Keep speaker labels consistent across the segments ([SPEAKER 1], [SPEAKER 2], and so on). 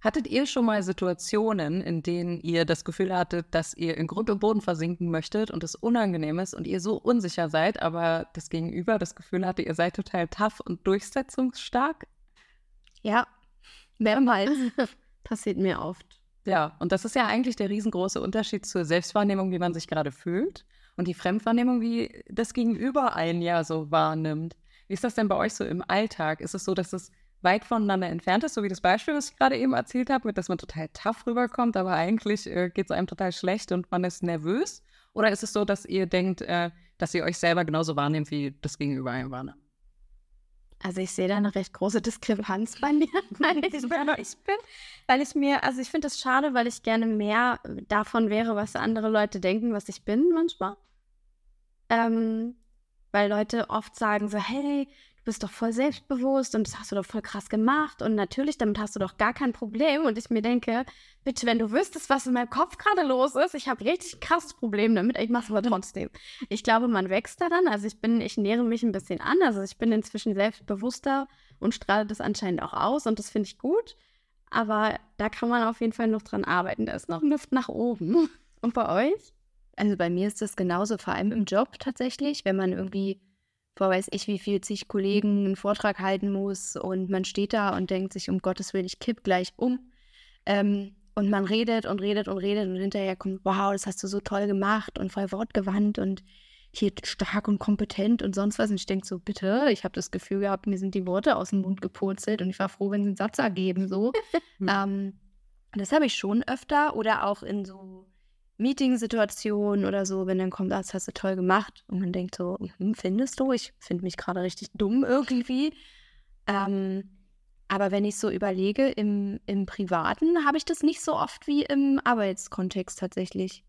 [SPEAKER 1] Hattet ihr schon mal Situationen, in denen ihr das Gefühl hattet, dass ihr in Grund und Boden versinken möchtet und es unangenehm ist und ihr so unsicher seid, aber das Gegenüber das Gefühl hatte, ihr seid total tough und durchsetzungsstark?
[SPEAKER 2] Ja, mehrmals. Passiert mir oft.
[SPEAKER 1] Ja, und das ist ja eigentlich der riesengroße Unterschied zur Selbstwahrnehmung, wie man sich gerade fühlt und die Fremdwahrnehmung, wie das Gegenüber ein ja so wahrnimmt. Wie ist das denn bei euch so im Alltag? Ist es so, dass es weit voneinander entfernt ist, so wie das Beispiel, was ich gerade eben erzählt habe, mit dass man total tough rüberkommt, aber eigentlich äh, geht es einem total schlecht und man ist nervös? Oder ist es so, dass ihr denkt, äh, dass ihr euch selber genauso wahrnehmt, wie das Gegenüber einem wahrnimmt?
[SPEAKER 2] Also ich sehe da eine recht große Diskrepanz bei mir, weil ich, ich bin, weil ich mir, also ich finde das schade, weil ich gerne mehr davon wäre, was andere Leute denken, was ich bin manchmal. Ähm, weil Leute oft sagen so, hey, bist doch voll selbstbewusst und das hast du doch voll krass gemacht und natürlich, damit hast du doch gar kein Problem. Und ich mir denke, bitte, wenn du wüsstest, was in meinem Kopf gerade los ist, ich habe richtig krasses Problem damit, ich mache es aber trotzdem. Ich glaube, man wächst daran. Also ich bin, ich nähere mich ein bisschen an. Also ich bin inzwischen selbstbewusster und strahle das anscheinend auch aus und das finde ich gut. Aber da kann man auf jeden Fall noch dran arbeiten. Da ist noch Luft nach oben. Und bei euch?
[SPEAKER 3] Also bei mir ist das genauso, vor allem im Job tatsächlich, wenn man irgendwie vor weiß ich wie viel zig Kollegen einen Vortrag halten muss und man steht da und denkt sich, um Gottes Willen, ich kipp gleich um. Ähm, und man redet und redet und redet und hinterher kommt, wow, das hast du so toll gemacht und voll wortgewandt und hier stark und kompetent und sonst was. Und ich denke so, bitte, ich habe das Gefühl gehabt, mir sind die Worte aus dem Mund gepurzelt und ich war froh, wenn sie einen Satz ergeben. So. ähm, das habe ich schon öfter oder auch in so Meeting-Situation oder so, wenn dann kommt, ah, das hast du toll gemacht und man denkt so, hm, findest du? Ich finde mich gerade richtig dumm irgendwie. Ähm, aber wenn ich so überlege, im, im Privaten habe ich das nicht so oft wie im Arbeitskontext tatsächlich.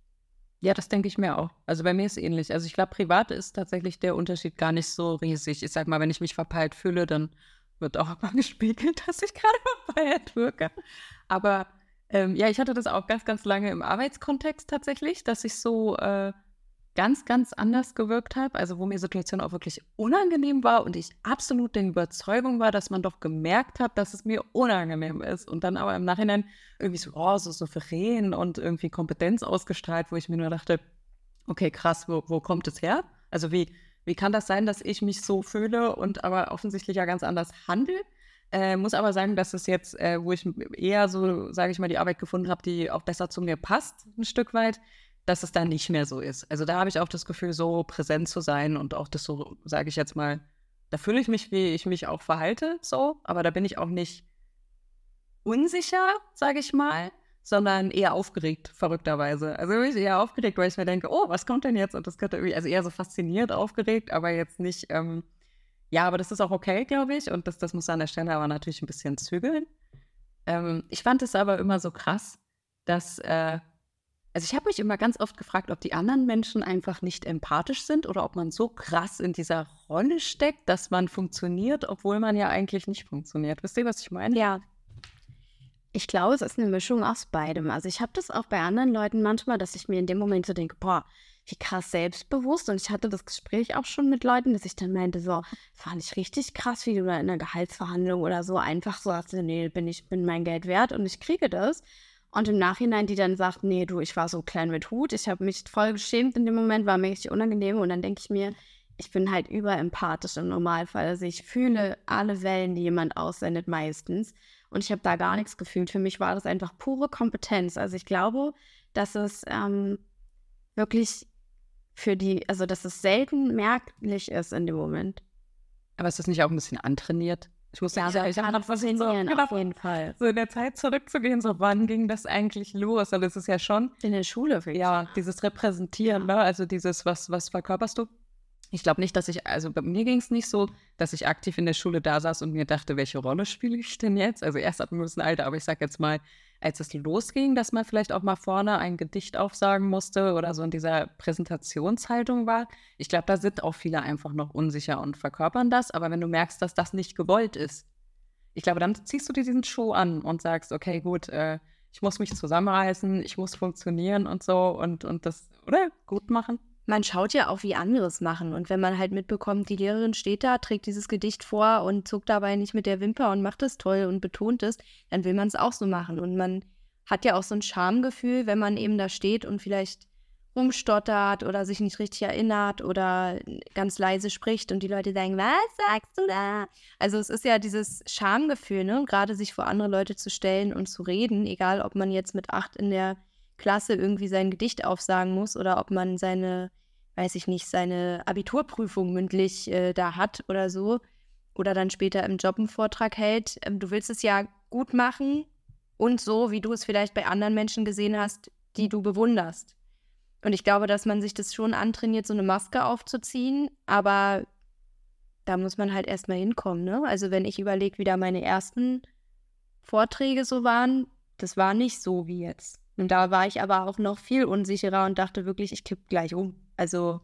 [SPEAKER 1] Ja, das denke ich mir auch. Also bei mir ist ähnlich. Also ich glaube, privat ist tatsächlich der Unterschied gar nicht so riesig. Ich sag mal, wenn ich mich verpeilt fühle, dann wird auch mal gespiegelt, dass ich gerade verpeilt wirke. Aber ähm, ja, ich hatte das auch ganz, ganz lange im Arbeitskontext tatsächlich, dass ich so äh, ganz, ganz anders gewirkt habe. Also wo mir Situation auch wirklich unangenehm war und ich absolut der Überzeugung war, dass man doch gemerkt hat, dass es mir unangenehm ist. Und dann aber im Nachhinein irgendwie so, oh, so souverän und irgendwie Kompetenz ausgestrahlt, wo ich mir nur dachte, okay, krass, wo, wo kommt es her? Also wie, wie kann das sein, dass ich mich so fühle und aber offensichtlich ja ganz anders handle? Äh, muss aber sagen, dass es jetzt, äh, wo ich eher so, sage ich mal, die Arbeit gefunden habe, die auch besser zu mir passt, ein Stück weit, dass es da nicht mehr so ist. Also da habe ich auch das Gefühl, so präsent zu sein und auch das so, sage ich jetzt mal, da fühle ich mich, wie ich mich auch verhalte, so, aber da bin ich auch nicht unsicher, sage ich mal, sondern eher aufgeregt, verrückterweise. Also ich eher aufgeregt, weil ich mir denke, oh, was kommt denn jetzt? Und das könnte irgendwie, also eher so fasziniert aufgeregt, aber jetzt nicht, ähm, ja, aber das ist auch okay, glaube ich. Und das, das muss an der Stelle aber natürlich ein bisschen zügeln. Ähm, ich fand es aber immer so krass, dass, äh, also ich habe mich immer ganz oft gefragt, ob die anderen Menschen einfach nicht empathisch sind oder ob man so krass in dieser Rolle steckt, dass man funktioniert, obwohl man ja eigentlich nicht funktioniert. Wisst ihr, was ich meine?
[SPEAKER 2] Ja. Ich glaube, es ist eine Mischung aus beidem. Also ich habe das auch bei anderen Leuten manchmal, dass ich mir in dem Moment so denke, boah, wie krass selbstbewusst. Und ich hatte das Gespräch auch schon mit Leuten, dass ich dann meinte, so, fand ich richtig krass, wie du da in einer Gehaltsverhandlung oder so einfach so hast, nee, bin ich, bin mein Geld wert und ich kriege das. Und im Nachhinein, die dann sagt, nee, du, ich war so klein mit Hut, ich habe mich voll geschämt in dem Moment, war mir richtig unangenehm. Und dann denke ich mir, ich bin halt überempathisch im Normalfall. Also ich fühle alle Wellen, die jemand aussendet, meistens. Und ich habe da gar nichts gefühlt. Für mich war das einfach pure Kompetenz. Also ich glaube, dass es ähm, wirklich für die, also dass es selten merklich ist in dem Moment.
[SPEAKER 1] Aber ist das nicht auch ein bisschen antrainiert?
[SPEAKER 2] Ich muss ja, sagen, ich habe was so, genau, auf jeden Fall.
[SPEAKER 1] So in der Zeit zurückzugehen, so wann ging das eigentlich los? Also es ist ja schon
[SPEAKER 2] in der Schule,
[SPEAKER 1] ja, dieses Repräsentieren, ja. ne? also dieses was was verkörperst du? Ich glaube nicht, dass ich, also bei mir ging es nicht so, dass ich aktiv in der Schule da saß und mir dachte, welche Rolle spiele ich denn jetzt? Also erst ab einem gewissen Alter, aber ich sage jetzt mal, als es losging, dass man vielleicht auch mal vorne ein Gedicht aufsagen musste oder so in dieser Präsentationshaltung war. Ich glaube, da sind auch viele einfach noch unsicher und verkörpern das. Aber wenn du merkst, dass das nicht gewollt ist, ich glaube, dann ziehst du dir diesen Schuh an und sagst, okay, gut, äh, ich muss mich zusammenreißen, ich muss funktionieren und so und, und das, oder? Gut machen.
[SPEAKER 3] Man schaut ja auch, wie andere es machen. Und wenn man halt mitbekommt, die Lehrerin steht da, trägt dieses Gedicht vor und zuckt dabei nicht mit der Wimper und macht es toll und betont es, dann will man es auch so machen. Und man hat ja auch so ein Schamgefühl, wenn man eben da steht und vielleicht rumstottert oder sich nicht richtig erinnert oder ganz leise spricht und die Leute sagen, was sagst du da? Also es ist ja dieses Schamgefühl, ne? gerade sich vor andere Leute zu stellen und zu reden, egal ob man jetzt mit acht in der Klasse irgendwie sein Gedicht aufsagen muss oder ob man seine, weiß ich nicht, seine Abiturprüfung mündlich äh, da hat oder so oder dann später im Job einen Vortrag hält. Ähm, du willst es ja gut machen und so, wie du es vielleicht bei anderen Menschen gesehen hast, die du bewunderst. Und ich glaube, dass man sich das schon antrainiert, so eine Maske aufzuziehen, aber da muss man halt erstmal hinkommen, ne? Also wenn ich überlege, wie da meine ersten Vorträge so waren, das war nicht so wie jetzt. Und da war ich aber auch noch viel unsicherer und dachte wirklich, ich kipp gleich um. Also,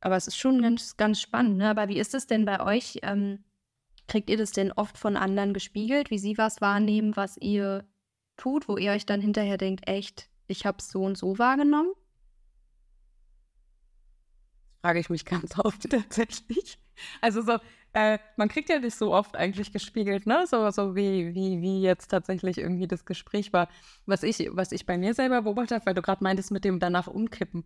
[SPEAKER 3] aber es ist schon ganz, ganz spannend, ne? Aber wie ist es denn bei euch? Ähm, kriegt ihr das denn oft von anderen gespiegelt, wie sie was wahrnehmen, was ihr tut, wo ihr euch dann hinterher denkt, echt, ich habe es so und so wahrgenommen?
[SPEAKER 1] Frage ich mich ganz oft tatsächlich. Also so, äh, man kriegt ja nicht so oft eigentlich gespiegelt, ne? So, so wie, wie, wie jetzt tatsächlich irgendwie das Gespräch war. Was ich, was ich bei mir selber beobachtet habe, weil du gerade meintest mit dem danach umkippen.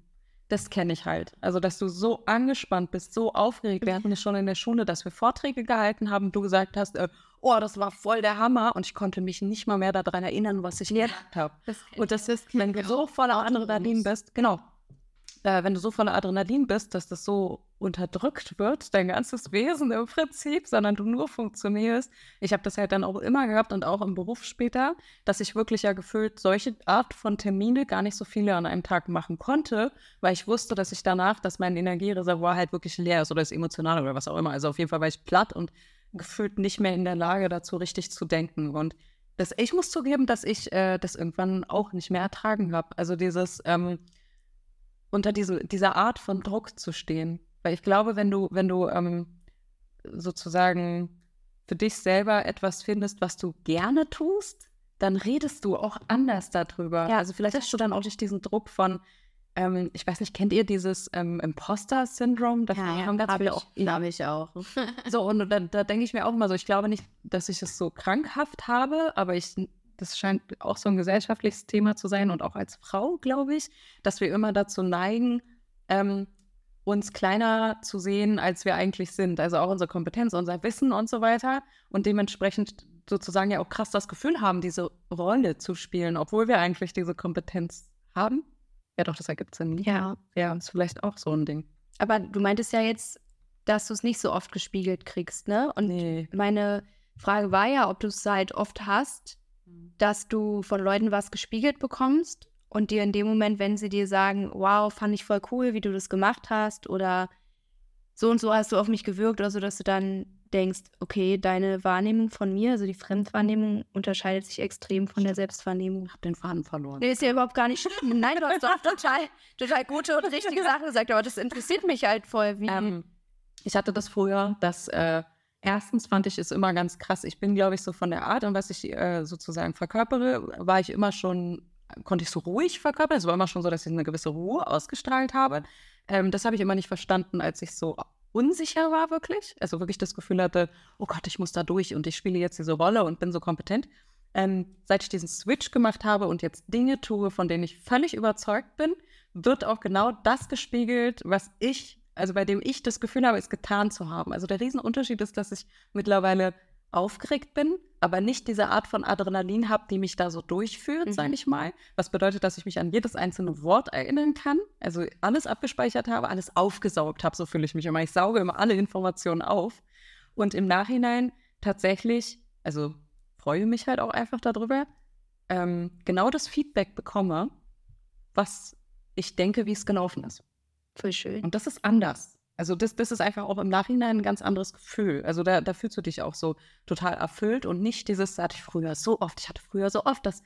[SPEAKER 1] Das kenne ich halt. Also, dass du so angespannt bist, so aufgeregt. Wir hatten es schon in der Schule, dass wir Vorträge gehalten haben. Du gesagt hast, äh, oh, das war voll der Hammer. Und ich konnte mich nicht mal mehr daran erinnern, was ich gesagt habe. Und das ist, wenn du so voller Adrenalin bist, genau, äh, wenn du so voller Adrenalin bist, dass das so unterdrückt wird, dein ganzes Wesen im Prinzip, sondern du nur funktionierst. Ich habe das halt dann auch immer gehabt und auch im Beruf später, dass ich wirklich ja gefühlt solche Art von Termine gar nicht so viele an einem Tag machen konnte, weil ich wusste, dass ich danach, dass mein Energiereservoir halt wirklich leer ist oder ist emotional oder was auch immer. Also auf jeden Fall war ich platt und gefühlt nicht mehr in der Lage dazu, richtig zu denken. Und das, ich muss zugeben, dass ich äh, das irgendwann auch nicht mehr ertragen habe. Also dieses ähm, unter diese, dieser Art von Druck zu stehen. Weil ich glaube, wenn du, wenn du ähm, sozusagen für dich selber etwas findest, was du gerne tust, dann redest du auch anders darüber. Ja, also vielleicht hast du dann auch nicht diesen Druck von, ähm, ich weiß nicht, kennt ihr dieses ähm, Imposter-Syndrom?
[SPEAKER 2] Ja, haben ganz viele auch. Habe ich auch.
[SPEAKER 1] so, und da, da denke ich mir auch immer so, ich glaube nicht, dass ich es so krankhaft habe, aber ich das scheint auch so ein gesellschaftliches Thema zu sein und auch als Frau, glaube ich, dass wir immer dazu neigen, ähm, uns kleiner zu sehen, als wir eigentlich sind. Also auch unsere Kompetenz, unser Wissen und so weiter. Und dementsprechend sozusagen ja auch krass das Gefühl haben, diese Rolle zu spielen, obwohl wir eigentlich diese Kompetenz haben. Ja, doch, das ergibt Sinn.
[SPEAKER 3] Ja.
[SPEAKER 1] Ja, ist vielleicht auch so ein Ding.
[SPEAKER 3] Aber du meintest ja jetzt, dass du es nicht so oft gespiegelt kriegst, ne? Und nee. meine Frage war ja, ob du es halt oft hast. Dass du von Leuten was gespiegelt bekommst und dir in dem Moment, wenn sie dir sagen, wow, fand ich voll cool, wie du das gemacht hast oder so und so hast du auf mich gewirkt oder so, dass du dann denkst, okay, deine Wahrnehmung von mir, also die Fremdwahrnehmung, unterscheidet sich extrem von der Selbstwahrnehmung.
[SPEAKER 1] Ich hab den Faden verloren.
[SPEAKER 3] Nee, ist ja überhaupt gar nicht schlimm. Nein, du hast doch total, total gute und richtige Sachen gesagt, aber das interessiert mich halt voll. Wie ähm,
[SPEAKER 1] ich hatte das früher, dass äh, erstens fand ich es immer ganz krass. Ich bin, glaube ich, so von der Art und was ich äh, sozusagen verkörpere, war ich immer schon konnte ich so ruhig verkörpern. Es war immer schon so, dass ich eine gewisse Ruhe ausgestrahlt habe. Ähm, das habe ich immer nicht verstanden, als ich so unsicher war, wirklich. Also wirklich das Gefühl hatte, oh Gott, ich muss da durch und ich spiele jetzt diese Rolle und bin so kompetent. Ähm, seit ich diesen Switch gemacht habe und jetzt Dinge tue, von denen ich völlig überzeugt bin, wird auch genau das gespiegelt, was ich, also bei dem ich das Gefühl habe, es getan zu haben. Also der Riesenunterschied ist, dass ich mittlerweile aufgeregt bin, aber nicht diese Art von Adrenalin habe, die mich da so durchführt, mhm. sage ich mal. Was bedeutet, dass ich mich an jedes einzelne Wort erinnern kann, also alles abgespeichert habe, alles aufgesaugt habe, so fühle ich mich immer. Ich sauge immer alle Informationen auf und im Nachhinein tatsächlich, also freue mich halt auch einfach darüber, ähm, genau das Feedback bekomme, was ich denke, wie es gelaufen ist.
[SPEAKER 3] Voll schön.
[SPEAKER 1] Und das ist anders. Also das, das ist einfach auch im Nachhinein ein ganz anderes Gefühl. Also da, da fühlst du dich auch so total erfüllt und nicht dieses, das hatte ich früher so oft, ich hatte früher so oft, dass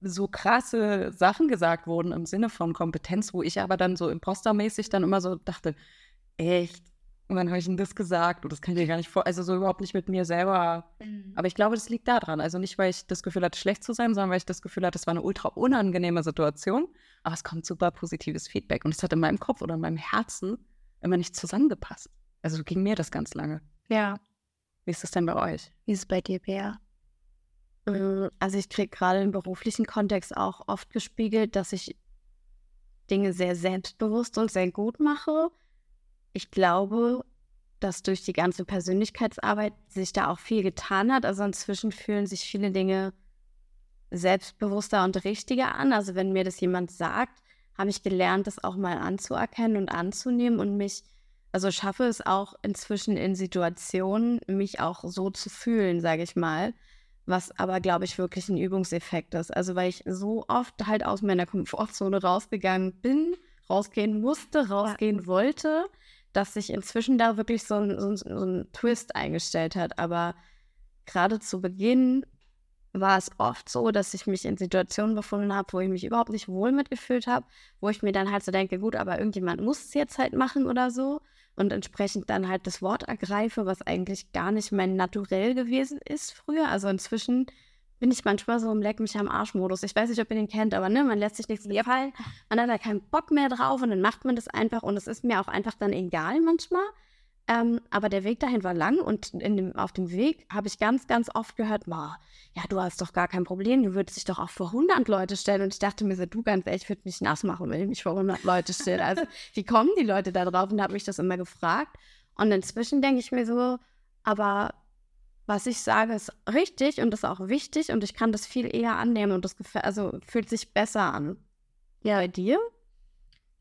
[SPEAKER 1] so krasse Sachen gesagt wurden im Sinne von Kompetenz, wo ich aber dann so impostermäßig dann immer so dachte, echt, und dann habe ich denn das gesagt und das kann ich dir gar nicht vor, also so überhaupt nicht mit mir selber. Mhm. Aber ich glaube, das liegt daran. Also nicht, weil ich das Gefühl hatte, schlecht zu sein, sondern weil ich das Gefühl hatte, es war eine ultra unangenehme Situation, aber es kommt super positives Feedback und es hat in meinem Kopf oder in meinem Herzen immer nicht zusammengepasst. Also ging mir das ganz lange.
[SPEAKER 3] Ja.
[SPEAKER 1] Wie ist das denn bei euch?
[SPEAKER 3] Wie ist es bei dir, Bea?
[SPEAKER 2] Mm, also ich kriege gerade im beruflichen Kontext auch oft gespiegelt, dass ich Dinge sehr selbstbewusst und sehr gut mache. Ich glaube, dass durch die ganze Persönlichkeitsarbeit sich da auch viel getan hat. Also inzwischen fühlen sich viele Dinge selbstbewusster und richtiger an. Also wenn mir das jemand sagt, habe ich gelernt, das auch mal anzuerkennen und anzunehmen und mich, also schaffe es auch inzwischen in Situationen, mich auch so zu fühlen, sage ich mal, was aber, glaube ich, wirklich ein Übungseffekt ist. Also weil ich so oft halt aus meiner Komfortzone rausgegangen bin, rausgehen musste, rausgehen wollte, dass sich inzwischen da wirklich so ein, so, so ein Twist eingestellt hat. Aber gerade zu Beginn war es oft so, dass ich mich in Situationen befunden habe, wo ich mich überhaupt nicht wohl mitgefühlt habe, wo ich mir dann halt so denke, gut, aber irgendjemand muss es jetzt halt machen oder so und entsprechend dann halt das Wort ergreife, was eigentlich gar nicht mein Naturell gewesen ist früher. Also inzwischen bin ich manchmal so im Leck mich am Arsch-Modus. Ich weiß nicht, ob ihr den kennt, aber ne, man lässt sich nichts gefallen, man hat da keinen Bock mehr drauf und dann macht man das einfach und es ist mir auch einfach dann egal manchmal. Ähm, aber der Weg dahin war lang und dem, auf dem Weg habe ich ganz, ganz oft gehört, ja, du hast doch gar kein Problem, du würdest dich doch auch vor 100 Leute stellen. Und ich dachte mir so, du ganz ehrlich, ich würde mich nass machen, wenn ich mich vor 100 Leute stelle. Also wie kommen die Leute da drauf? Und habe mich das immer gefragt. Und inzwischen denke ich mir so, aber was ich sage, ist richtig und ist auch wichtig und ich kann das viel eher annehmen und das also fühlt sich besser an. Ja, bei dir?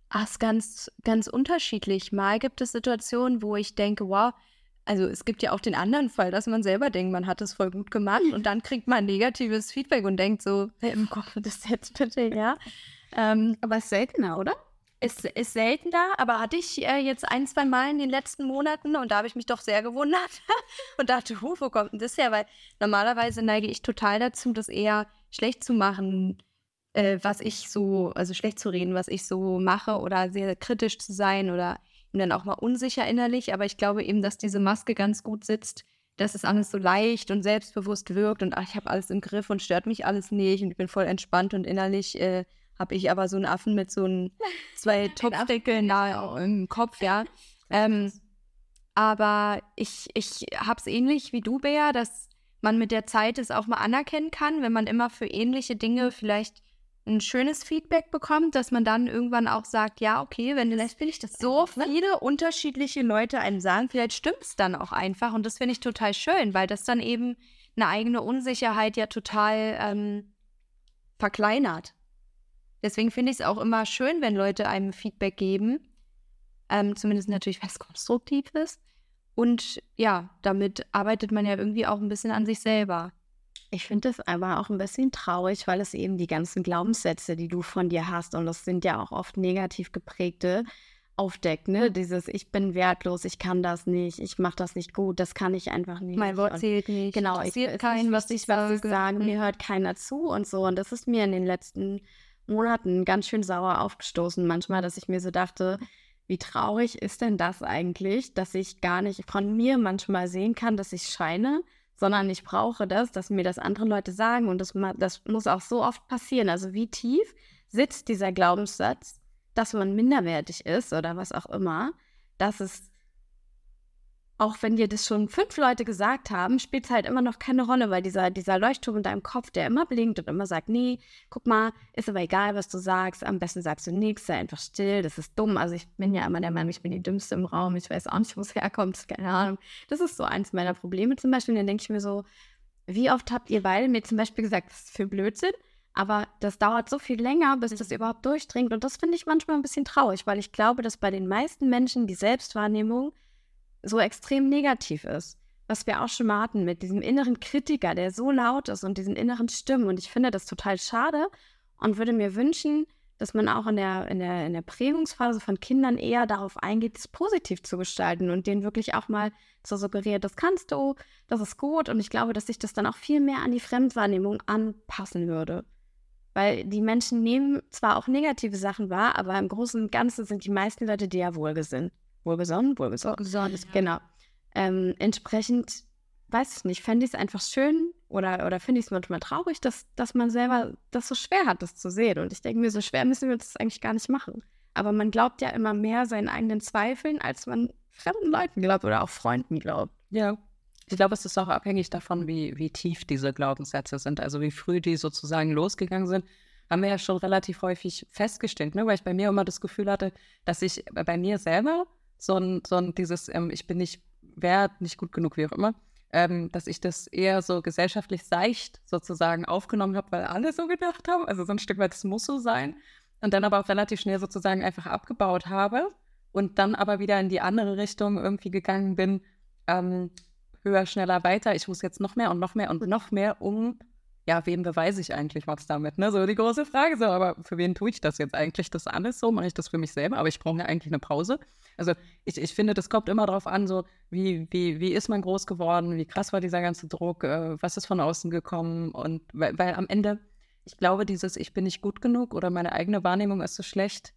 [SPEAKER 3] Ach, ist ganz, ganz unterschiedlich. Mal gibt es Situationen, wo ich denke, wow, also es gibt ja auch den anderen Fall, dass man selber denkt, man hat es voll gut gemacht und dann kriegt man negatives Feedback und denkt so, im Kopf, das jetzt bitte, ja.
[SPEAKER 2] Ähm, aber ist seltener, oder?
[SPEAKER 3] Ist, ist seltener, aber hatte ich äh, jetzt ein, zwei Mal in den letzten Monaten und da habe ich mich doch sehr gewundert und dachte, huh, wo kommt denn das her? Weil normalerweise neige ich total dazu, das eher schlecht zu machen, äh, was ich so, also schlecht zu reden, was ich so mache oder sehr kritisch zu sein oder dann auch mal unsicher innerlich. Aber ich glaube eben, dass diese Maske ganz gut sitzt, dass es alles so leicht und selbstbewusst wirkt und ach, ich habe alles im Griff und stört mich alles nicht und ich bin voll entspannt und innerlich äh, habe ich aber so einen Affen mit so einen, zwei Topfdeckeln da im Kopf, ja. Ähm, aber ich, ich habe es ähnlich wie du, Bea, dass man mit der Zeit es auch mal anerkennen kann, wenn man immer für ähnliche Dinge vielleicht ein schönes Feedback bekommt, dass man dann irgendwann auch sagt, ja, okay, wenn vielleicht bin ich das so ne? viele unterschiedliche Leute einem sagen, vielleicht stimmt es dann auch einfach und das finde ich total schön, weil das dann eben eine eigene Unsicherheit ja total ähm, verkleinert. Deswegen finde ich es auch immer schön, wenn Leute einem Feedback geben, ähm, zumindest natürlich, wenn es konstruktiv ist. Und ja, damit arbeitet man ja irgendwie auch ein bisschen an sich selber.
[SPEAKER 2] Ich finde das aber auch ein bisschen traurig, weil es eben die ganzen Glaubenssätze, die du von dir hast, und das sind ja auch oft negativ geprägte, aufdeckt, ne? Dieses Ich bin wertlos, ich kann das nicht, ich mache das nicht gut, das kann ich einfach nicht.
[SPEAKER 3] Mein Wort zählt nicht.
[SPEAKER 2] Genau, ich sehe keinen, was ich, was ich sage, mir hört keiner zu und so. Und das ist mir in den letzten Monaten ganz schön sauer aufgestoßen, manchmal, dass ich mir so dachte, wie traurig ist denn das eigentlich, dass ich gar nicht von mir manchmal sehen kann, dass ich scheine, sondern ich brauche das, dass mir das andere Leute sagen und das, das muss auch so oft passieren. Also wie tief sitzt dieser Glaubenssatz, dass man minderwertig ist oder was auch immer, dass es auch wenn dir das schon fünf Leute gesagt haben, spielt es halt immer noch keine Rolle, weil dieser, dieser Leuchtturm in deinem Kopf, der immer blinkt und immer sagt, nee, guck mal, ist aber egal, was du sagst, am besten sagst du nichts, sei einfach still, das ist dumm. Also ich bin ja immer der Meinung, ich bin die Dümmste im Raum, ich weiß auch nicht, wo es herkommt, keine Ahnung. Das ist so eins meiner Probleme zum Beispiel. Und dann denke ich mir so, wie oft habt ihr beide mir zum Beispiel gesagt, das ist für Blödsinn? Aber das dauert so viel länger, bis das überhaupt durchdringt. Und das finde ich manchmal ein bisschen traurig, weil ich glaube, dass bei den meisten Menschen die Selbstwahrnehmung so extrem negativ ist. Was wir auch schon mal hatten mit diesem inneren Kritiker, der so laut ist und diesen inneren Stimmen. Und ich finde das total schade und würde mir wünschen, dass man auch in der, in der, in der Prägungsphase von Kindern eher darauf eingeht, es positiv zu gestalten und denen wirklich auch mal so suggeriert, das kannst du, das ist gut. Und ich glaube, dass sich das dann auch viel mehr an die Fremdwahrnehmung anpassen würde. Weil die Menschen nehmen zwar auch negative Sachen wahr, aber im Großen und Ganzen sind die meisten Leute dir ja wohlgesinnt. Wohlgesonnen? Wohlgesonnen.
[SPEAKER 3] Wohlgesonnen,
[SPEAKER 2] Genau. Ähm, entsprechend, weiß ich nicht, fände ich es einfach schön oder, oder finde ich es manchmal traurig, dass, dass man selber das so schwer hat, das zu sehen. Und ich denke mir, so schwer müssen wir das eigentlich gar nicht machen. Aber man glaubt ja immer mehr seinen eigenen Zweifeln, als man fremden Leuten glaubt oder auch Freunden glaubt.
[SPEAKER 1] Ja. Ich glaube, es ist auch abhängig davon, wie, wie tief diese Glaubenssätze sind, also wie früh die sozusagen losgegangen sind. Haben wir ja schon relativ häufig festgestellt, ne? weil ich bei mir immer das Gefühl hatte, dass ich bei mir selber so ein, so ein dieses, ähm, ich bin nicht wert, nicht gut genug, wie auch immer, ähm, dass ich das eher so gesellschaftlich seicht sozusagen aufgenommen habe, weil alle so gedacht haben. Also so ein Stück weit, es muss so sein. Und dann aber auch relativ schnell sozusagen einfach abgebaut habe und dann aber wieder in die andere Richtung irgendwie gegangen bin, ähm, höher, schneller, weiter. Ich muss jetzt noch mehr und noch mehr und noch mehr, um, ja, wem beweise ich eigentlich was damit? Ne? So die große Frage, so, aber für wen tue ich das jetzt eigentlich? Das alles so? Mache ich das für mich selber? Aber ich brauche ja eigentlich eine Pause. Also ich, ich finde, das kommt immer darauf an, so wie, wie, wie ist man groß geworden, wie krass war dieser ganze Druck, äh, was ist von außen gekommen und weil, weil am Ende, ich glaube, dieses Ich bin nicht gut genug oder meine eigene Wahrnehmung ist so schlecht,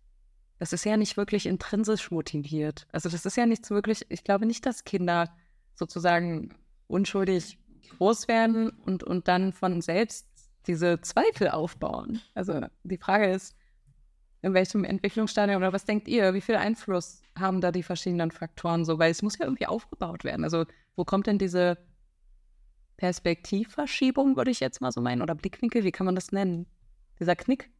[SPEAKER 1] das ist ja nicht wirklich intrinsisch motiviert. Also das ist ja nichts wirklich, ich glaube nicht, dass Kinder sozusagen unschuldig groß werden und, und dann von selbst diese Zweifel aufbauen. Also die Frage ist, in welchem Entwicklungsstadium oder was denkt ihr? Wie viel Einfluss haben da die verschiedenen Faktoren so? Weil es muss ja irgendwie aufgebaut werden. Also wo kommt denn diese Perspektivverschiebung, würde ich jetzt mal so meinen, oder Blickwinkel, wie kann man das nennen? Dieser Knick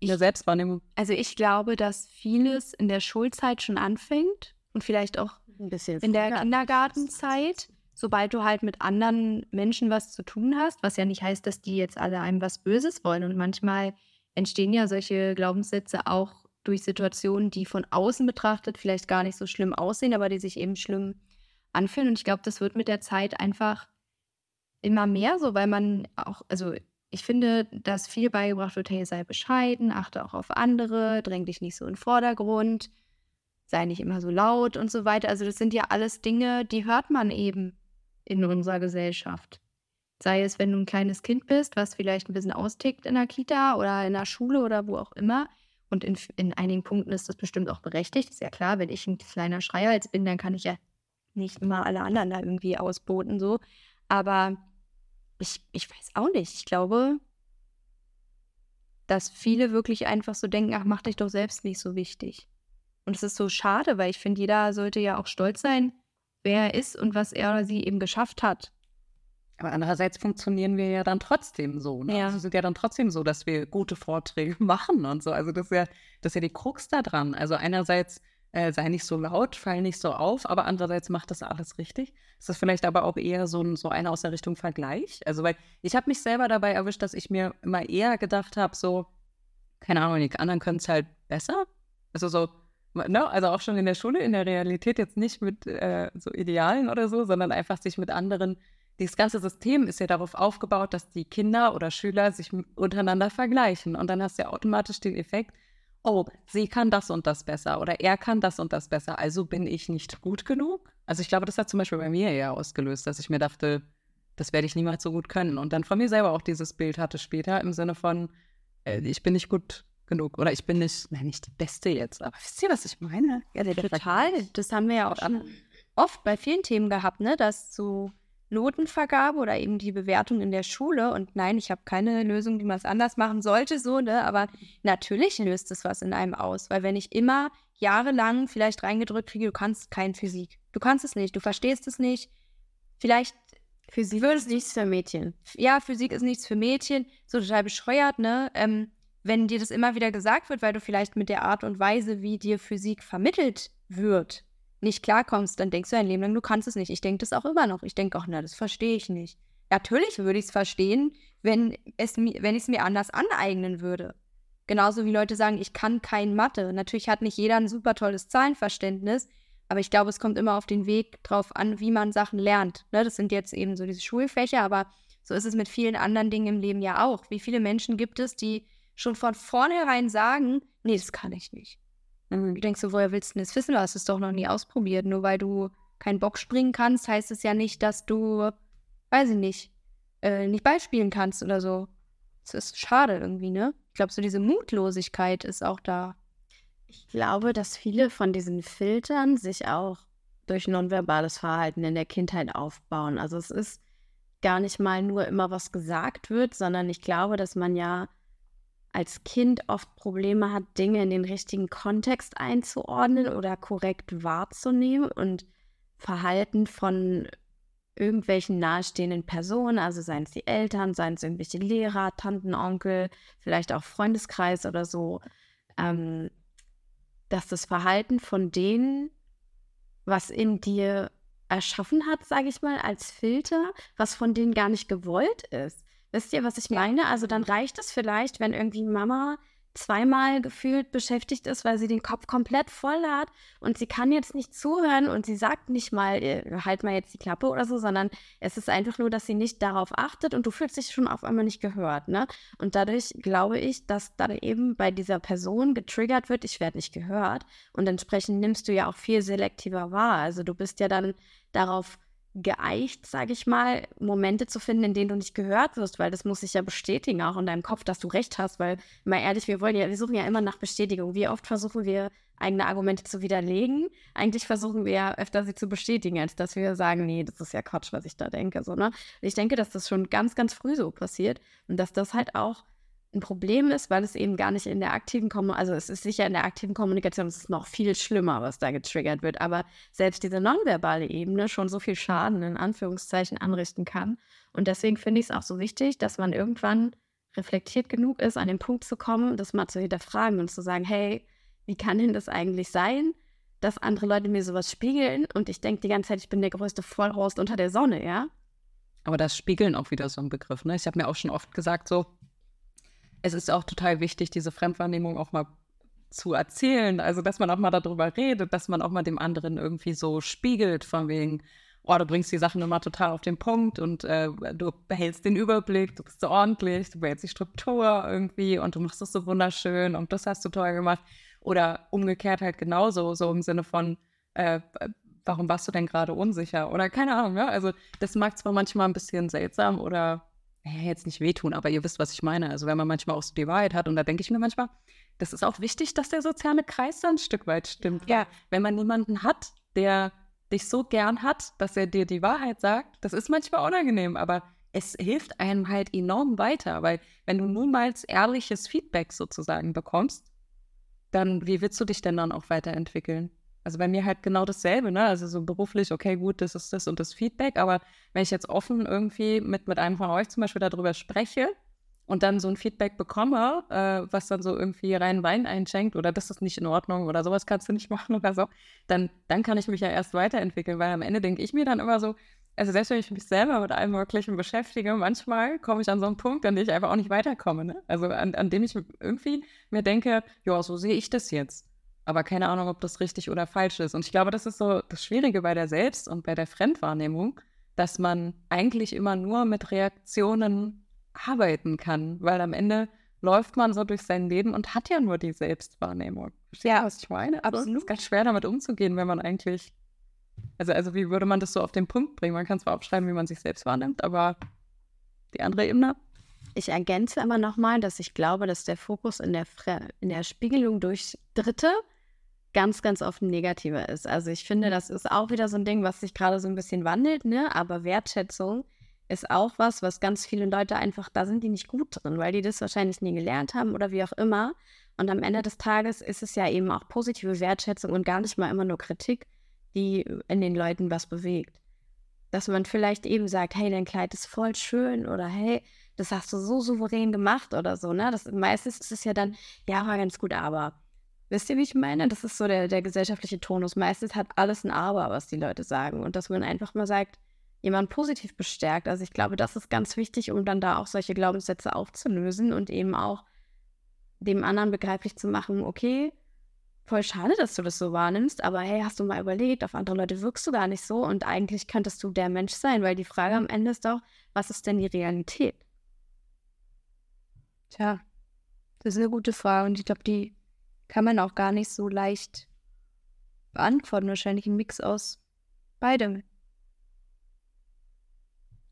[SPEAKER 1] in der Selbstwahrnehmung.
[SPEAKER 3] Also ich glaube, dass vieles in der Schulzeit schon anfängt und vielleicht auch
[SPEAKER 2] Ein bisschen
[SPEAKER 3] in der. Kindergartenzeit, sobald du halt mit anderen Menschen was zu tun hast, was ja nicht heißt, dass die jetzt alle einem was Böses wollen. Und manchmal entstehen ja solche Glaubenssätze auch durch Situationen, die von außen betrachtet vielleicht gar nicht so schlimm aussehen, aber die sich eben schlimm anfühlen. Und ich glaube, das wird mit der Zeit einfach immer mehr so, weil man auch, also ich finde, dass viel beigebracht wird, hey, sei bescheiden, achte auch auf andere, dräng dich nicht so in den Vordergrund, sei nicht immer so laut und so weiter. Also das sind ja alles Dinge, die hört man eben in unserer Gesellschaft. Sei es, wenn du ein kleines Kind bist, was vielleicht ein bisschen austickt in der Kita oder in der Schule oder wo auch immer. Und in, in einigen Punkten ist das bestimmt auch berechtigt. Ist ja klar, wenn ich ein kleiner Schreihals bin, dann kann ich ja nicht immer alle anderen da irgendwie ausboten, so. Aber ich, ich weiß auch nicht. Ich glaube, dass viele wirklich einfach so denken, ach, mach dich doch selbst nicht so wichtig. Und es ist so schade, weil ich finde, jeder sollte ja auch stolz sein, wer er ist und was er oder sie eben geschafft hat.
[SPEAKER 1] Aber andererseits funktionieren wir ja dann trotzdem so. Ne?
[SPEAKER 3] Ja.
[SPEAKER 1] Also sind ja dann trotzdem so, dass wir gute Vorträge machen und so. Also das ist ja, das ist ja die Krux da dran. Also einerseits äh, sei nicht so laut, fall nicht so auf, aber andererseits macht das alles richtig. Ist das vielleicht aber auch eher so, ein, so einer aus der Richtung Vergleich? Also weil ich habe mich selber dabei erwischt, dass ich mir immer eher gedacht habe, so, keine Ahnung, die anderen können es halt besser. Also so, ne? also auch schon in der Schule, in der Realität jetzt nicht mit äh, so Idealen oder so, sondern einfach sich mit anderen dieses ganze System ist ja darauf aufgebaut, dass die Kinder oder Schüler sich untereinander vergleichen. Und dann hast du ja automatisch den Effekt, oh, sie kann das und das besser oder er kann das und das besser, also bin ich nicht gut genug. Also ich glaube, das hat zum Beispiel bei mir eher ausgelöst, dass ich mir dachte, das werde ich niemals so gut können. Und dann von mir selber auch dieses Bild hatte später im Sinne von, äh, ich bin nicht gut genug oder ich bin nicht, nein, nicht die Beste jetzt. Aber wisst ihr, was ich meine? Ja, der
[SPEAKER 3] Total. Das haben wir ja auch oft bei vielen Themen gehabt, ne? Dass so Notenvergabe oder eben die Bewertung in der Schule und nein, ich habe keine Lösung, wie man es anders machen sollte, so, ne? Aber natürlich löst es was in einem aus, weil wenn ich immer jahrelang vielleicht reingedrückt kriege, du kannst kein Physik. Du kannst es nicht, du verstehst es nicht. Vielleicht
[SPEAKER 2] Physik ist nichts für Mädchen.
[SPEAKER 3] ja, Physik ist nichts für Mädchen, so total bescheuert, ne? Ähm, wenn dir das immer wieder gesagt wird, weil du vielleicht mit der Art und Weise, wie dir Physik vermittelt wird, nicht klarkommst, dann denkst du ein Leben lang, du kannst es nicht. Ich denke das auch immer noch. Ich denke auch, na, das verstehe ich nicht. Natürlich würde ich es verstehen, wenn es wenn ich es mir anders aneignen würde. Genauso wie Leute sagen, ich kann kein Mathe. Natürlich hat nicht jeder ein super tolles Zahlenverständnis, aber ich glaube, es kommt immer auf den Weg drauf an, wie man Sachen lernt. Ne, das sind jetzt eben so diese Schulfächer, aber so ist es mit vielen anderen Dingen im Leben ja auch. Wie viele Menschen gibt es, die schon von vornherein sagen, nee, das kann ich nicht.
[SPEAKER 1] Mhm.
[SPEAKER 3] Du denkst so, woher willst du denn das wissen? Du hast es doch noch nie ausprobiert. Nur weil du keinen Bock springen kannst, heißt es ja nicht, dass du, weiß ich nicht, äh, nicht beispielen kannst oder so. Das ist schade irgendwie, ne? Ich glaube, so diese Mutlosigkeit ist auch da.
[SPEAKER 2] Ich glaube, dass viele von diesen Filtern sich auch durch nonverbales Verhalten in der Kindheit aufbauen. Also es ist gar nicht mal nur immer was gesagt wird, sondern ich glaube, dass man ja als Kind oft Probleme hat, Dinge in den richtigen Kontext einzuordnen oder korrekt wahrzunehmen und Verhalten von irgendwelchen nahestehenden Personen, also seien es die Eltern, seien es irgendwelche Lehrer, Tanten, Onkel, vielleicht auch Freundeskreis oder so, ähm, dass das Verhalten von denen, was in dir erschaffen hat, sage ich mal, als Filter, was von denen gar nicht gewollt ist. Wisst ihr, was ich meine? Also dann reicht es vielleicht, wenn irgendwie Mama zweimal gefühlt beschäftigt ist, weil sie den Kopf komplett voll hat und sie kann jetzt nicht zuhören und sie sagt nicht mal, äh, halt mal jetzt die Klappe oder so, sondern es ist einfach nur, dass sie nicht darauf achtet und du fühlst dich schon auf einmal nicht gehört, ne? Und dadurch glaube ich, dass dann eben bei dieser Person getriggert wird, ich werde nicht gehört und entsprechend nimmst du ja auch viel selektiver wahr. Also du bist ja dann darauf geeicht, sage ich mal, Momente zu finden, in denen du nicht gehört wirst, weil das muss sich ja bestätigen, auch in deinem Kopf, dass du recht hast, weil, mal ehrlich, wir wollen ja, wir suchen ja immer nach Bestätigung. Wie oft versuchen wir, eigene Argumente zu widerlegen? Eigentlich versuchen wir ja öfter, sie zu bestätigen, als dass wir sagen, nee, das ist ja Quatsch, was ich da denke, so, ne? Ich denke, dass das schon ganz, ganz früh so passiert und dass das halt auch ein Problem ist, weil es eben gar nicht in der aktiven Kommunikation, also es ist sicher in der aktiven Kommunikation, es ist noch viel schlimmer, was da getriggert wird, aber selbst diese nonverbale Ebene schon so viel Schaden in Anführungszeichen anrichten kann. Und deswegen finde ich es auch so wichtig, dass man irgendwann reflektiert genug ist, an den Punkt zu kommen, das mal zu hinterfragen und zu sagen, hey, wie kann denn das eigentlich sein, dass andere Leute mir sowas spiegeln und ich denke die ganze Zeit, ich bin der größte Vollrost unter der Sonne, ja?
[SPEAKER 1] Aber das Spiegeln auch wieder so ein Begriff, ne? Ich habe mir auch schon oft gesagt, so, es ist auch total wichtig, diese Fremdwahrnehmung auch mal zu erzählen. Also, dass man auch mal darüber redet, dass man auch mal dem anderen irgendwie so spiegelt, von wegen, oh, du bringst die Sachen immer total auf den Punkt und äh, du behältst den Überblick, du bist so ordentlich, du behältst die Struktur irgendwie und du machst das so wunderschön und das hast du toll gemacht. Oder umgekehrt halt genauso, so im Sinne von, äh, warum warst du denn gerade unsicher? Oder keine Ahnung, ja. Also, das mag zwar manchmal ein bisschen seltsam oder naja, jetzt nicht wehtun, aber ihr wisst, was ich meine. Also wenn man manchmal auch so die Wahrheit hat und da denke ich mir manchmal, das ist auch wichtig, dass der soziale Kreis dann ein Stück weit stimmt.
[SPEAKER 3] Ja.
[SPEAKER 1] Wenn man niemanden hat, der dich so gern hat, dass er dir die Wahrheit sagt, das ist manchmal unangenehm, aber es hilft einem halt enorm weiter, weil wenn du niemals ehrliches Feedback sozusagen bekommst, dann wie willst du dich denn dann auch weiterentwickeln? Also bei mir halt genau dasselbe, ne? Also so beruflich, okay, gut, das ist das und das Feedback, aber wenn ich jetzt offen irgendwie mit, mit einem von euch zum Beispiel darüber spreche und dann so ein Feedback bekomme, äh, was dann so irgendwie rein Wein einschenkt oder das ist nicht in Ordnung oder sowas kannst du nicht machen oder so, dann, dann kann ich mich ja erst weiterentwickeln, weil am Ende denke ich mir dann immer so, also selbst wenn ich mich selber mit allem Möglichen beschäftige, manchmal komme ich an so einen Punkt, an dem ich einfach auch nicht weiterkomme. Ne? Also an, an dem ich irgendwie mir denke, ja, so sehe ich das jetzt aber keine Ahnung, ob das richtig oder falsch ist. Und ich glaube, das ist so das Schwierige bei der Selbst- und bei der Fremdwahrnehmung, dass man eigentlich immer nur mit Reaktionen arbeiten kann, weil am Ende läuft man so durch sein Leben und hat ja nur die Selbstwahrnehmung. Verstehst du, was ich meine?
[SPEAKER 3] Absolut.
[SPEAKER 1] Es ist ganz schwer damit umzugehen, wenn man eigentlich, also, also wie würde man das so auf den Punkt bringen? Man kann zwar aufschreiben, wie man sich selbst wahrnimmt, aber die andere Ebene?
[SPEAKER 2] Ich ergänze aber nochmal, dass ich glaube, dass der Fokus in der, Fre in der Spiegelung durch Dritte ganz, ganz oft negativer ist. Also ich finde, das ist auch wieder so ein Ding, was sich gerade so ein bisschen wandelt, ne? Aber Wertschätzung ist auch was, was ganz viele Leute einfach, da sind die nicht gut drin, weil die das wahrscheinlich nie gelernt haben oder wie auch immer. Und am Ende des Tages ist es ja eben auch positive Wertschätzung und gar nicht mal immer nur Kritik, die in den Leuten was bewegt. Dass man vielleicht eben sagt, hey, dein Kleid ist voll schön oder hey, das hast du so souverän gemacht oder so, ne? Das meistens ist es ja dann, ja, war ganz gut, aber Wisst ihr, wie ich meine? Das ist so der, der gesellschaftliche Tonus. Meistens hat alles ein Aber, was die Leute sagen. Und dass man einfach mal sagt, jemand positiv bestärkt. Also ich glaube, das ist ganz wichtig, um dann da auch solche Glaubenssätze aufzulösen und eben auch dem anderen begreiflich zu machen, okay, voll schade, dass du das so wahrnimmst, aber hey, hast du mal überlegt, auf andere Leute wirkst du gar nicht so und eigentlich könntest du der Mensch sein, weil die Frage am Ende ist doch, was ist denn die Realität?
[SPEAKER 3] Tja, Das ist eine gute Frage und ich glaube, die kann man auch gar nicht so leicht beantworten. Wahrscheinlich ein Mix aus beidem.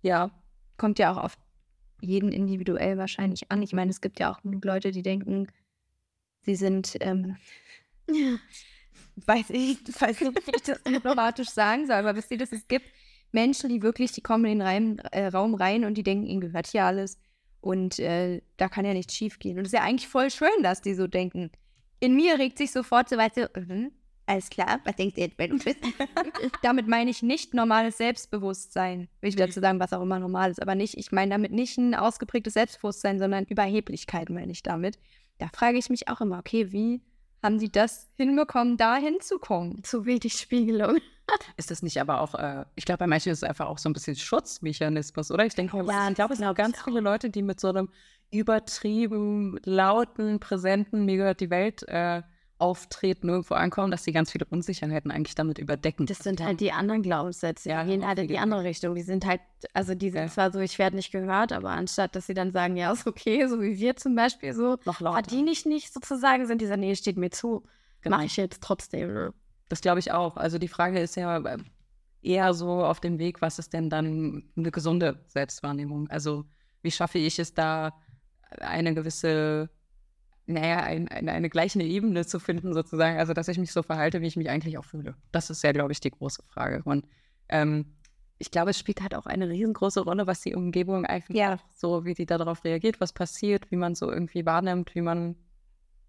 [SPEAKER 1] Ja,
[SPEAKER 3] Kommt ja auch auf jeden individuell wahrscheinlich an. Ich meine, es gibt ja auch genug Leute, die denken, sie sind, ähm, weiß ich, weiß nicht, wie ich das diplomatisch sagen soll, aber wisst ihr, dass es gibt Menschen, die wirklich, die kommen in den Reim, äh, Raum rein und die denken, ihnen gehört hier alles und äh, da kann ja nichts schief gehen. Und es ist ja eigentlich voll schön, dass die so denken. In mir regt sich sofort so weit so, mhm, alles klar, was denkt ihr, wenn du bist? damit meine ich nicht normales Selbstbewusstsein. Will ich dazu sagen, was auch immer normal ist, aber nicht, ich meine damit nicht ein ausgeprägtes Selbstbewusstsein, sondern Überheblichkeit meine ich damit. Da frage ich mich auch immer, okay, wie haben sie das hinbekommen, da hinzukommen?
[SPEAKER 2] Zu wenig Spiegelung.
[SPEAKER 1] ist das nicht aber auch, äh, ich glaube, bei manchen ist es einfach auch so ein bisschen Schutzmechanismus, oder? Ich denke,
[SPEAKER 2] Ja,
[SPEAKER 1] ich glaube, es sind
[SPEAKER 2] glaub
[SPEAKER 1] ganz viele Leute, die mit so einem übertrieben lauten, präsenten, mir gehört die Welt äh, auftreten, irgendwo ankommen, dass sie ganz viele Unsicherheiten eigentlich damit überdecken.
[SPEAKER 2] Das sind halt die anderen Glaubenssätze,
[SPEAKER 1] Ja,
[SPEAKER 2] die gehen halt in die andere Richtung. Die sind halt, also die sind
[SPEAKER 1] Ja.
[SPEAKER 2] zwar so, ich werde nicht gehört, aber anstatt, dass sie dann sagen, ja, ist okay, so wie wir zum Beispiel so,
[SPEAKER 1] noch lauter.
[SPEAKER 2] verdiene ich nicht sozusagen, sind dieser, nee, steht mir zu,
[SPEAKER 1] Genau.
[SPEAKER 2] mache ich jetzt trotzdem. Ne?
[SPEAKER 1] Das glaube ich auch. Also die Frage ist ja äh, eher so auf dem Weg, was ist denn dann eine gesunde Selbstwahrnehmung? Also wie schaffe ich es da, eine gewisse, naja, ein, eine, eine gleiche Ebene zu finden sozusagen, also dass ich mich so verhalte, wie ich mich eigentlich auch fühle. Das ist ja, glaube ich, die große Frage. Und ähm, ich glaube, es spielt halt auch eine riesengroße Rolle, was die Umgebung eigentlich
[SPEAKER 3] Ja.
[SPEAKER 1] so, wie die darauf reagiert, was passiert, wie man so irgendwie wahrnimmt, wie man,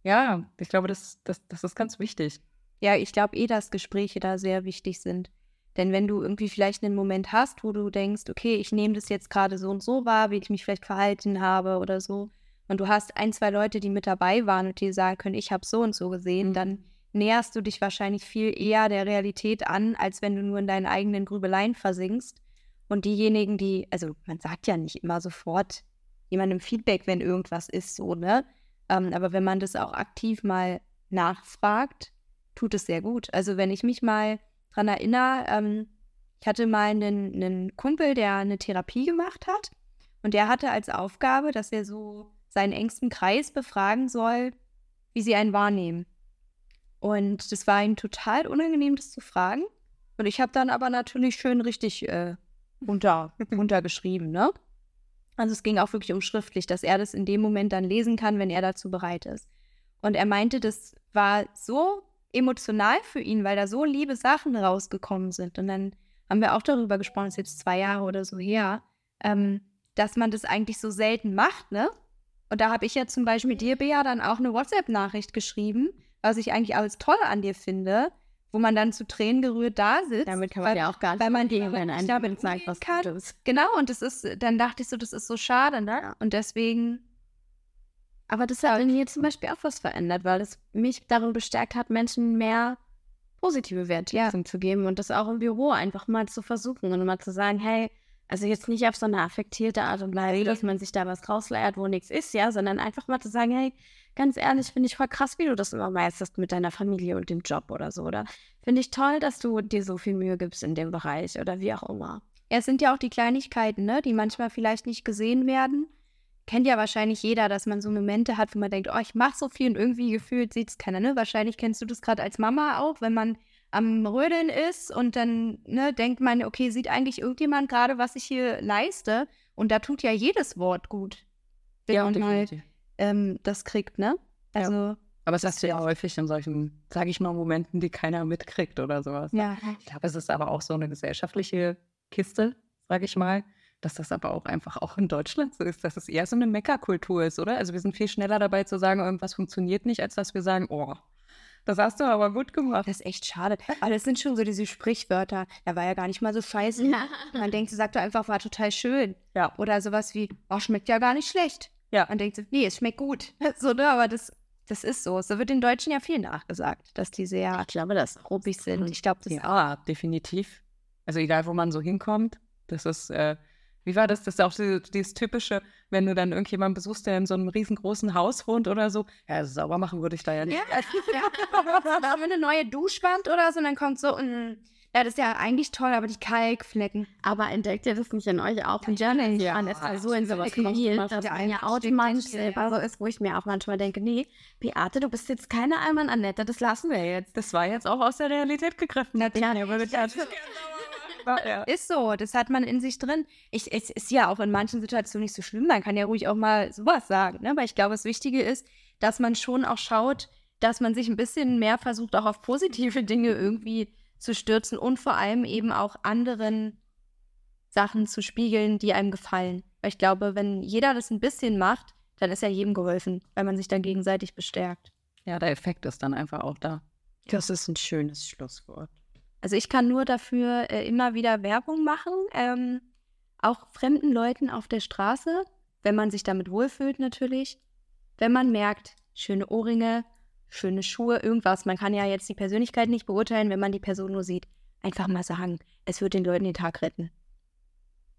[SPEAKER 1] ja, ich glaube, das, das, das ist ganz wichtig.
[SPEAKER 3] Ja, ich glaube eh, dass Gespräche da sehr wichtig sind. Denn wenn du irgendwie vielleicht einen Moment hast, wo du denkst, okay, ich nehme das jetzt gerade so und so wahr, wie ich mich vielleicht verhalten habe oder so, und du hast ein, zwei Leute, die mit dabei waren und die sagen können, ich habe so und so gesehen,
[SPEAKER 1] Mhm.
[SPEAKER 3] dann näherst du dich wahrscheinlich viel eher der Realität an, als wenn du nur in deinen eigenen Grübeleien versinkst. Und diejenigen, die, also man sagt ja nicht immer sofort jemandem Feedback, wenn irgendwas ist, so, ne? Ähm, aber wenn man das auch aktiv mal nachfragt, tut es sehr gut. Also wenn ich mich mal dran erinnere, ähm, ich hatte mal einen, einen Kumpel, der eine Therapie gemacht hat und der hatte als Aufgabe, dass er so seinen engsten Kreis befragen soll, wie sie einen wahrnehmen. Und das war ihm total unangenehm, das zu fragen. Und ich habe dann aber natürlich schön richtig äh, runter, runtergeschrieben, ne? Also es ging auch wirklich um schriftlich, dass er das in dem Moment dann lesen kann, wenn er dazu bereit ist. Und er meinte, das war so emotional für ihn, weil da so liebe Sachen rausgekommen sind. Und dann haben wir auch darüber gesprochen, das ist jetzt zwei Jahre oder so her, ähm, dass man das eigentlich so selten macht, ne? Und da habe ich ja zum Beispiel dir, Bea, dann auch eine WhatsApp-Nachricht geschrieben, was ich eigentlich alles toll an dir finde, wo man dann zu Tränen gerührt da sitzt.
[SPEAKER 2] Damit kann man
[SPEAKER 3] weil,
[SPEAKER 2] ja auch gar nicht
[SPEAKER 3] weil man die,
[SPEAKER 2] wenn ein
[SPEAKER 3] damit
[SPEAKER 2] sagt, was
[SPEAKER 3] kann. Genau, und das ist, dann dachte ich so, das ist so schade, ne? Und deswegen,
[SPEAKER 2] Aber das hat in mir zum Beispiel auch was verändert, weil es mich darin bestärkt hat, Menschen mehr positive Wertschätzung zu geben und das auch im Büro einfach mal zu versuchen und mal zu sagen, hey, also jetzt nicht auf so eine affektierte Art und Weise, dass man sich da was rausleiert, wo nichts ist, ja, sondern einfach mal zu sagen, hey, ganz ehrlich, finde ich voll krass, wie du das immer meisterst mit deiner Familie und dem Job oder so, oder finde ich toll, dass du dir so viel Mühe gibst in dem Bereich oder wie auch immer.
[SPEAKER 3] ja, es sind ja auch die Kleinigkeiten, ne? Die manchmal vielleicht nicht gesehen werden. Kennt ja wahrscheinlich jeder, dass man so Momente hat, wo man denkt, oh, ich mache so viel und irgendwie gefühlt sieht es keiner, ne? Wahrscheinlich kennst du das gerade als Mama auch, wenn man am Rödeln ist und dann ne, denkt man, okay, sieht eigentlich irgendjemand gerade, was ich hier leiste? Und da tut ja jedes Wort gut, wenn man mal
[SPEAKER 1] definitiv.
[SPEAKER 3] ähm, das kriegt, ne? Also,
[SPEAKER 1] Aber es ist ja häufig in solchen, sage ich mal, Momenten, die keiner mitkriegt oder sowas.
[SPEAKER 3] ja.
[SPEAKER 1] Ich glaube, es ist aber auch so eine gesellschaftliche Kiste, sage ich mal, dass das aber auch einfach auch in Deutschland so ist, dass es eher so eine Meckerkultur ist, oder? Also wir sind viel schneller dabei zu sagen, irgendwas funktioniert nicht, als dass wir sagen, oh, das hast du aber gut gemacht.
[SPEAKER 3] Das ist echt schade. Aber das sind schon so diese Sprichwörter. Er war ja gar nicht mal so scheiße. Man denkt, sie sagt doch einfach, war total schön.
[SPEAKER 1] Ja.
[SPEAKER 3] Oder sowas wie, oh, schmeckt ja gar nicht schlecht.
[SPEAKER 1] Ja.
[SPEAKER 3] Man denkt so, nee, es schmeckt gut. So, ne? Aber das, das ist so. So wird den Deutschen ja viel nachgesagt, dass die sehr
[SPEAKER 2] Ich glaube, das
[SPEAKER 3] ruppig sind. Ich glaube, das
[SPEAKER 1] Ja, definitiv. Also egal, wo man so hinkommt, das ist, äh, wie war das? Das ist auch so, dieses typische, wenn du dann irgendjemanden besuchst, der in so einem riesengroßen Haus wohnt oder so. Ja, sauber machen würde ich da ja nicht.
[SPEAKER 3] Ja, ja. eine neue Duschwand oder so und dann kommt so, mm, Ja, das ist ja eigentlich toll, aber die Kalkflecken.
[SPEAKER 2] Aber entdeckt ihr das nicht in euch auch? Und Journey,
[SPEAKER 1] Ja,
[SPEAKER 2] man ist da so in sowas
[SPEAKER 1] Macht
[SPEAKER 2] dass man
[SPEAKER 3] eine
[SPEAKER 2] ja automatisch selber so ist, wo ich mir auch manchmal denke, nee, Beate, du bist jetzt keine Alman Annette, das lassen wir jetzt.
[SPEAKER 1] Das war jetzt auch aus der Realität gegriffen.
[SPEAKER 3] Natürlich.
[SPEAKER 1] Ja, würde ich jetzt ja.
[SPEAKER 3] Ist so, das hat man in sich drin. Ich, es ist ja auch in manchen Situationen nicht so schlimm. Man kann ja ruhig auch mal sowas sagen. Ne? Aber ich glaube, das Wichtige ist, dass man schon auch schaut, dass man sich ein bisschen mehr versucht, auch auf positive Dinge irgendwie zu stürzen und vor allem eben auch anderen Sachen zu spiegeln, die einem gefallen. Weil ich glaube, wenn jeder das ein bisschen macht, dann ist ja jedem geholfen, weil man sich dann gegenseitig bestärkt.
[SPEAKER 1] ja, der Effekt ist dann einfach auch da. Das ist ein schönes Schlusswort.
[SPEAKER 3] Also ich kann nur dafür äh, immer wieder Werbung machen, ähm, auch fremden Leuten auf der Straße, wenn man sich damit wohlfühlt natürlich. Wenn man merkt, schöne Ohrringe, schöne Schuhe, irgendwas. Man kann ja jetzt die Persönlichkeit nicht beurteilen, wenn man die Person nur sieht. Einfach mal sagen, es wird den Leuten den Tag retten.